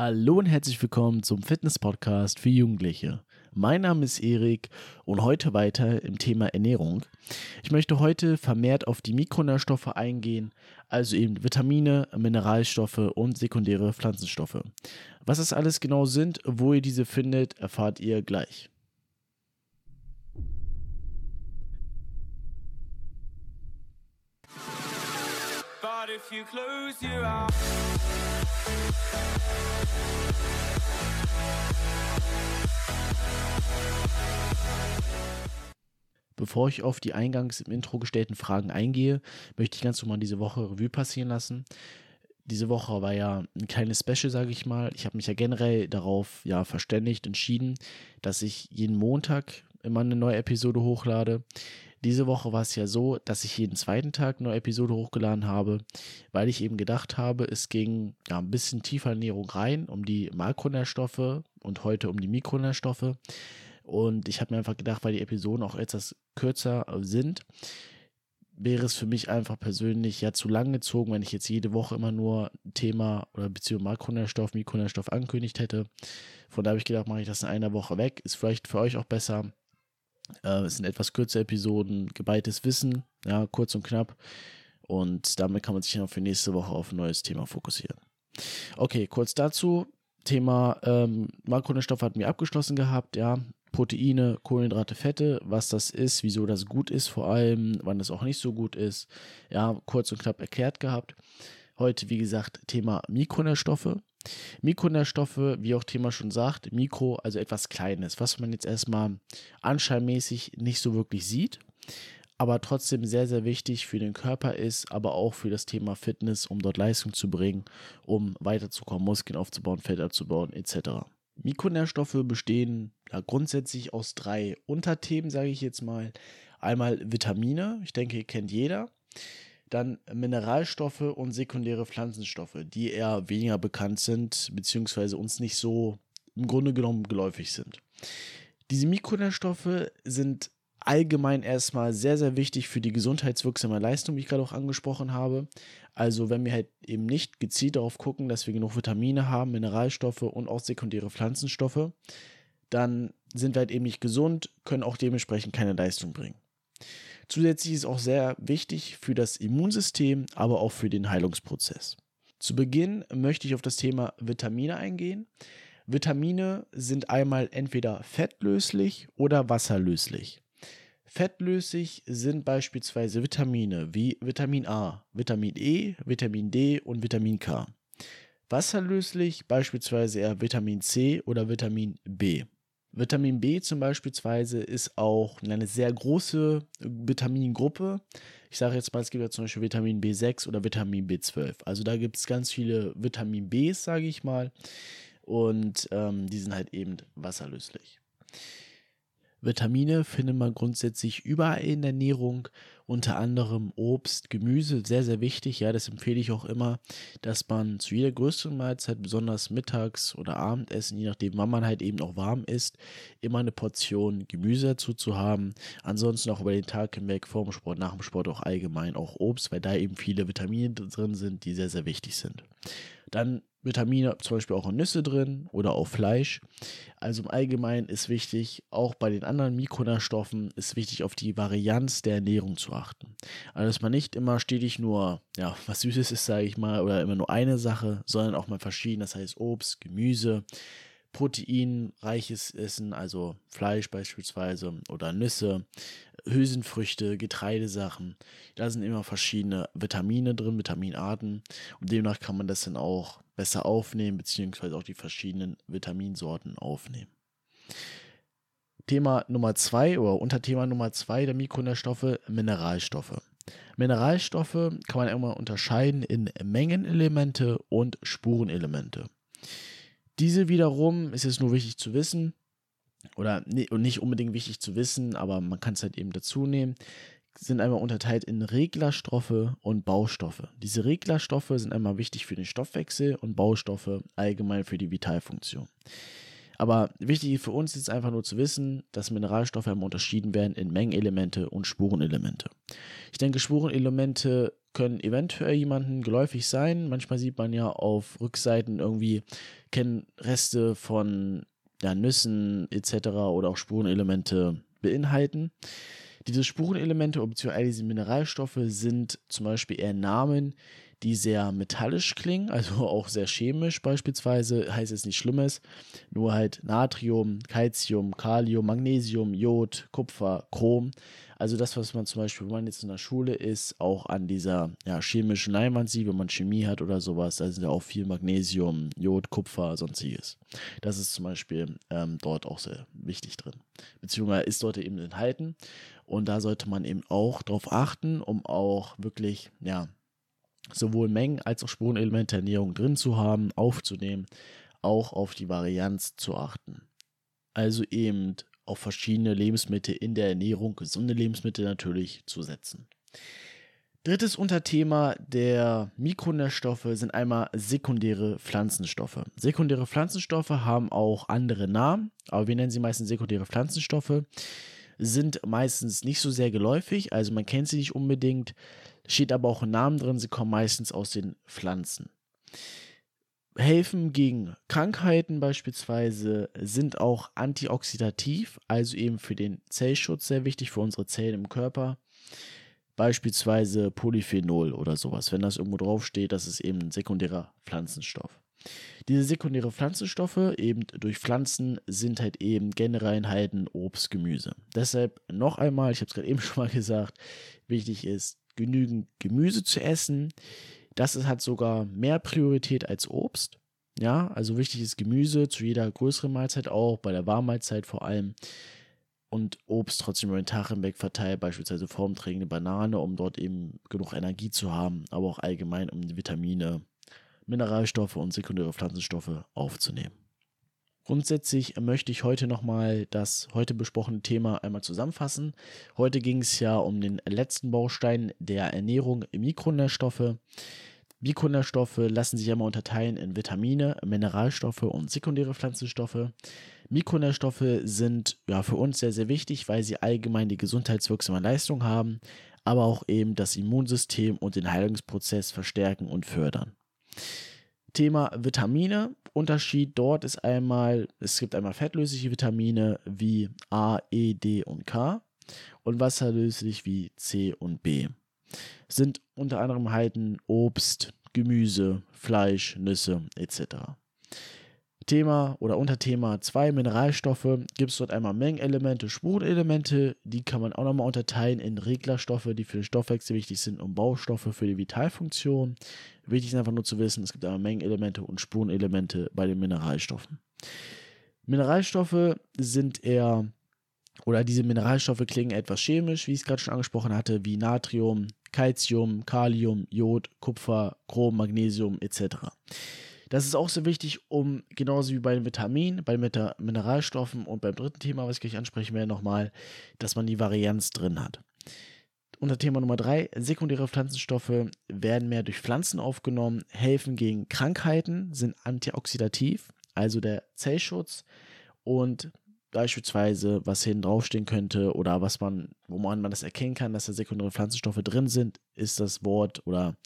Hallo und herzlich willkommen zum Fitness-Podcast für Jugendliche. Mein Name ist Erik und heute weiter im Thema Ernährung. Ich möchte heute vermehrt auf die Mikronährstoffe eingehen, also eben Vitamine, Mineralstoffe und sekundäre Pflanzenstoffe. Was das alles genau sind, wo ihr diese findet, erfahrt ihr gleich. But if you close your eyes Bevor ich auf die eingangs im Intro gestellten Fragen eingehe, möchte ich ganz normal diese Woche Revue passieren lassen. Diese Woche war ja ein kleines Special, sage ich mal. Ich habe mich ja generell darauf ja verständigt, entschieden, dass ich jeden Montag immer eine neue Episode hochlade. Diese Woche war es ja so, dass ich jeden zweiten Tag eine Episode hochgeladen habe, weil ich eben gedacht habe, es ging ja ein bisschen tiefer Ernährung rein, um die Makronährstoffe und heute um die Mikronährstoffe. Und ich habe mir einfach gedacht, weil die Episoden auch etwas kürzer sind, wäre es für mich einfach persönlich ja zu lang gezogen, wenn ich jetzt jede Woche immer nur Thema oder Beziehung Makronährstoff, Mikronährstoff angekündigt hätte. Von da habe ich gedacht, mache ich das in einer Woche weg. Ist vielleicht für euch auch besser. Äh, es sind etwas kürzere Episoden, geballtes Wissen, ja, kurz und knapp. Und damit kann man sich dann für nächste Woche auf ein neues Thema fokussieren. Okay, kurz dazu. Thema ähm, Makronährstoffe hatten wir abgeschlossen gehabt, ja. Proteine, Kohlenhydrate, Fette, was das ist, wieso das gut ist, vor allem, wann das auch nicht so gut ist. Ja, kurz und knapp erklärt gehabt. Heute, wie gesagt, Thema Mikronährstoffe. Mikronährstoffe, wie auch Thema schon sagt, Mikro, also etwas Kleines, was man jetzt erstmal anscheinmäßig nicht so wirklich sieht, aber trotzdem sehr, sehr wichtig für den Körper ist, aber auch für das Thema Fitness, um dort Leistung zu bringen, um weiterzukommen, Muskeln aufzubauen, Fett abzubauen, etc. Mikronährstoffe bestehen ja grundsätzlich aus drei Unterthemen, sage ich jetzt mal. Einmal Vitamine, ich denke, kennt jeder. Dann Mineralstoffe und sekundäre Pflanzenstoffe, die eher weniger bekannt sind, beziehungsweise uns nicht so im Grunde genommen geläufig sind. Diese Mikronährstoffe sind allgemein erstmal sehr, sehr wichtig für die gesundheitswirksame Leistung, wie ich gerade auch angesprochen habe. Also wenn wir halt eben nicht gezielt darauf gucken, dass wir genug Vitamine haben, Mineralstoffe und auch sekundäre Pflanzenstoffe, dann sind wir halt eben nicht gesund, können auch dementsprechend keine Leistung bringen. Zusätzlich ist auch sehr wichtig für das Immunsystem, aber auch für den Heilungsprozess. Zu Beginn möchte ich auf das Thema Vitamine eingehen. Vitamine sind einmal entweder fettlöslich oder wasserlöslich. Fettlöslich sind beispielsweise Vitamine wie Vitamin A, Vitamin E, Vitamin D und Vitamin K. Wasserlöslich beispielsweise eher Vitamin C oder Vitamin B. Vitamin B zum Beispiel ist auch eine sehr große Vitamingruppe. Ich sage jetzt mal, es gibt ja zum Beispiel Vitamin B6 oder Vitamin B12. Also da gibt es ganz viele Vitamin Bs, sage ich mal. Und ähm, die sind halt eben wasserlöslich. Vitamine findet man grundsätzlich überall in der Ernährung, unter anderem Obst, Gemüse, sehr, sehr wichtig. Ja, das empfehle ich auch immer, dass man zu jeder größeren Mahlzeit, besonders mittags oder Abendessen, je nachdem, wann man halt eben auch warm isst, immer eine Portion Gemüse dazu zu haben. Ansonsten auch über den Tag hinweg, vor dem Sport, nach dem Sport auch allgemein auch Obst, weil da eben viele Vitamine drin sind, die sehr, sehr wichtig sind. Dann Vitamine zum Beispiel auch in Nüsse drin oder auch Fleisch. Also im Allgemeinen ist wichtig, auch bei den anderen Mikronährstoffen ist wichtig, auf die Varianz der Ernährung zu achten. Also dass man nicht immer stetig nur, ja, was Süßes ist, sage ich mal, oder immer nur eine Sache, sondern auch mal verschieden. Das heißt Obst, Gemüse, proteinreiches Essen, also Fleisch beispielsweise oder Nüsse, Hülsenfrüchte, Getreidesachen. Da sind immer verschiedene Vitamine drin, Vitaminarten und demnach kann man das dann auch besser aufnehmen, beziehungsweise auch die verschiedenen Vitaminsorten aufnehmen. Thema Nummer zwei oder Unterthema Nummer zwei der Mikronährstoffe, Mineralstoffe. Mineralstoffe kann man immer unterscheiden in Mengenelemente und Spurenelemente. Diese wiederum ist es nur wichtig zu wissen, oder nicht unbedingt wichtig zu wissen, aber man kann es halt eben dazu nehmen, sind einmal unterteilt in Reglerstoffe und Baustoffe. Diese Reglerstoffe sind einmal wichtig für den Stoffwechsel und Baustoffe allgemein für die Vitalfunktion. Aber wichtig für uns ist einfach nur zu wissen, dass Mineralstoffe einmal unterschieden werden in Mengenelemente und Spurenelemente. Ich denke, Spurenelemente können eventuell jemanden geläufig sein. Manchmal sieht man ja auf Rückseiten irgendwie Kennreste von ja, Nüssen etc. oder auch Spurenelemente beinhalten. Diese Spurenelemente bzw. diese Mineralstoffe sind zum Beispiel eher Namen, die sehr metallisch klingen, also auch sehr chemisch beispielsweise, heißt es nicht Schlimmes, nur halt Natrium, Calcium, Kalium, Magnesium, Jod, Kupfer, Chrom. Also das, was man zum Beispiel, wenn man jetzt in der Schule ist, auch an dieser ja, chemischen Leinwand sieht, wenn man Chemie hat oder sowas, da sind ja auch viel Magnesium, Jod, Kupfer, sonstiges. Das ist zum Beispiel ähm, dort auch sehr wichtig drin. Beziehungsweise ist dort eben enthalten. Und da sollte man eben auch drauf achten, um auch wirklich, ja, sowohl Mengen als auch Spurenelemente der Ernährung drin zu haben, aufzunehmen, auch auf die Varianz zu achten. Also eben auf verschiedene Lebensmittel in der Ernährung, gesunde Lebensmittel natürlich, zu setzen. Drittes Unterthema der Mikronährstoffe sind einmal sekundäre Pflanzenstoffe. Sekundäre Pflanzenstoffe haben auch andere Namen, aber wir nennen sie meistens sekundäre Pflanzenstoffe, sind meistens nicht so sehr geläufig, also man kennt sie nicht unbedingt, steht aber auch ein Name drin, sie kommen meistens aus den Pflanzen. Helfen gegen Krankheiten beispielsweise, sind auch antioxidativ, also eben für den Zellschutz sehr wichtig, für unsere Zellen im Körper. Beispielsweise Polyphenol oder sowas. Wenn das irgendwo draufsteht, das ist eben ein sekundärer Pflanzenstoff. Diese sekundäre Pflanzenstoffe, eben durch Pflanzen, sind halt eben generell enthalten Obst, Gemüse. Deshalb noch einmal, ich habe es gerade eben schon mal gesagt, wichtig ist, genügend Gemüse zu essen. Das hat sogar mehr Priorität als Obst. Ja, also wichtig ist Gemüse zu jeder größeren Mahlzeit auch, bei der Warmmahlzeit vor allem. Und Obst trotzdem über den Tag hinweg verteilt, beispielsweise formträgende Banane, um dort eben genug Energie zu haben, aber auch allgemein, um die Vitamine, Mineralstoffe und sekundäre Pflanzenstoffe aufzunehmen. Grundsätzlich möchte ich heute nochmal das heute besprochene Thema einmal zusammenfassen. Heute ging es ja um den letzten Baustein der Ernährung, Mikronährstoffe. Mikronährstoffe lassen sich einmal unterteilen in Vitamine, Mineralstoffe und sekundäre Pflanzenstoffe. Mikronährstoffe sind ja für uns sehr, sehr wichtig, weil sie allgemein die gesundheitswirksame Leistung haben, aber auch eben das Immunsystem und den Heilungsprozess verstärken und fördern. Thema Vitamine. Unterschied dort ist einmal, es gibt einmal fettlösliche Vitamine wie A, E, D und K und wasserlöslich wie C und B. Sind unter anderem halten Obst, Gemüse, Fleisch, Nüsse etc. Thema oder Unterthema 2 Mineralstoffe gibt es dort einmal Mengenelemente, Spurenelemente, die kann man auch nochmal unterteilen in Reglerstoffe, die für den Stoffwechsel wichtig sind und Baustoffe für die Vitalfunktion. Wichtig ist einfach nur zu wissen, es gibt einmal Mengenelemente und Spurenelemente bei den Mineralstoffen. Mineralstoffe sind eher, oder diese Mineralstoffe klingen etwas chemisch, wie ich es gerade schon angesprochen hatte, wie Natrium, Calcium, Kalium, Jod, Kupfer, Chrom, Magnesium etc. Das ist auch sehr wichtig, um genauso wie bei den Vitaminen, bei den Mineralstoffen und beim dritten Thema, was ich gleich ansprechen werde, nochmal, dass man die Varianz drin hat. Unter Thema Nummer drei, sekundäre Pflanzenstoffe werden mehr durch Pflanzen aufgenommen, helfen gegen Krankheiten, sind antioxidativ, also der Zellschutz und beispielsweise, was hinten draufstehen könnte oder was man, wo man, man das erkennen kann, dass da sekundäre Pflanzenstoffe drin sind, ist das Wort oder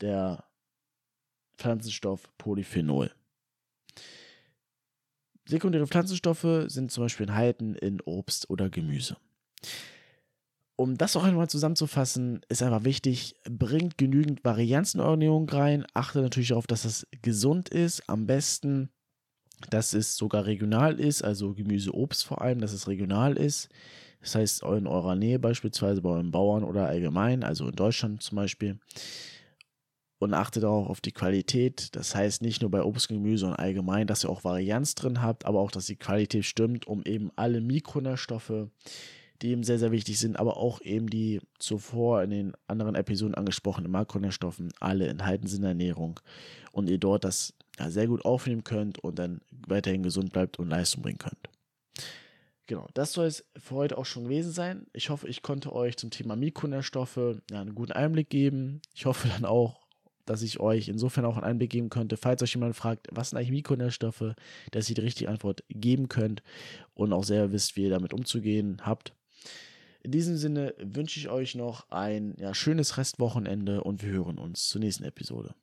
der Pflanzenstoff Polyphenol. Sekundäre Pflanzenstoffe sind zum Beispiel enthalten in Obst oder Gemüse. Um das auch einmal zusammenzufassen, ist einfach wichtig, bringt genügend Varianz in eure Ernährung rein. Achte natürlich darauf, dass das gesund ist. Am besten, dass es sogar regional ist, also Gemüse, Obst vor allem, dass es regional ist. Das heißt, in eurer Nähe beispielsweise bei euren Bauern oder allgemein, also in Deutschland zum Beispiel und achtet auch auf die Qualität. Das heißt nicht nur bei Obst und Gemüse und allgemein, dass ihr auch Varianz drin habt, aber auch, dass die Qualität stimmt, um eben alle Mikronährstoffe, die eben sehr, sehr wichtig sind, aber auch eben die zuvor in den anderen Episoden angesprochenen Makronährstoffen alle enthalten sind in der Ernährung und ihr dort das ja, sehr gut aufnehmen könnt und dann weiterhin gesund bleibt und Leistung bringen könnt. Genau, das soll es für heute auch schon gewesen sein. Ich hoffe, ich konnte euch zum Thema Mikronährstoffe ja, einen guten Einblick geben. Ich hoffe dann auch, dass ich euch insofern auch einen Einblick geben könnte, falls euch jemand fragt, was sind eigentlich Mikronährstoffe, dass ihr die richtige Antwort geben könnt und auch selber wisst, wie ihr damit umzugehen habt. In diesem Sinne wünsche ich euch noch ein ja, schönes Restwochenende und wir hören uns zur nächsten Episode.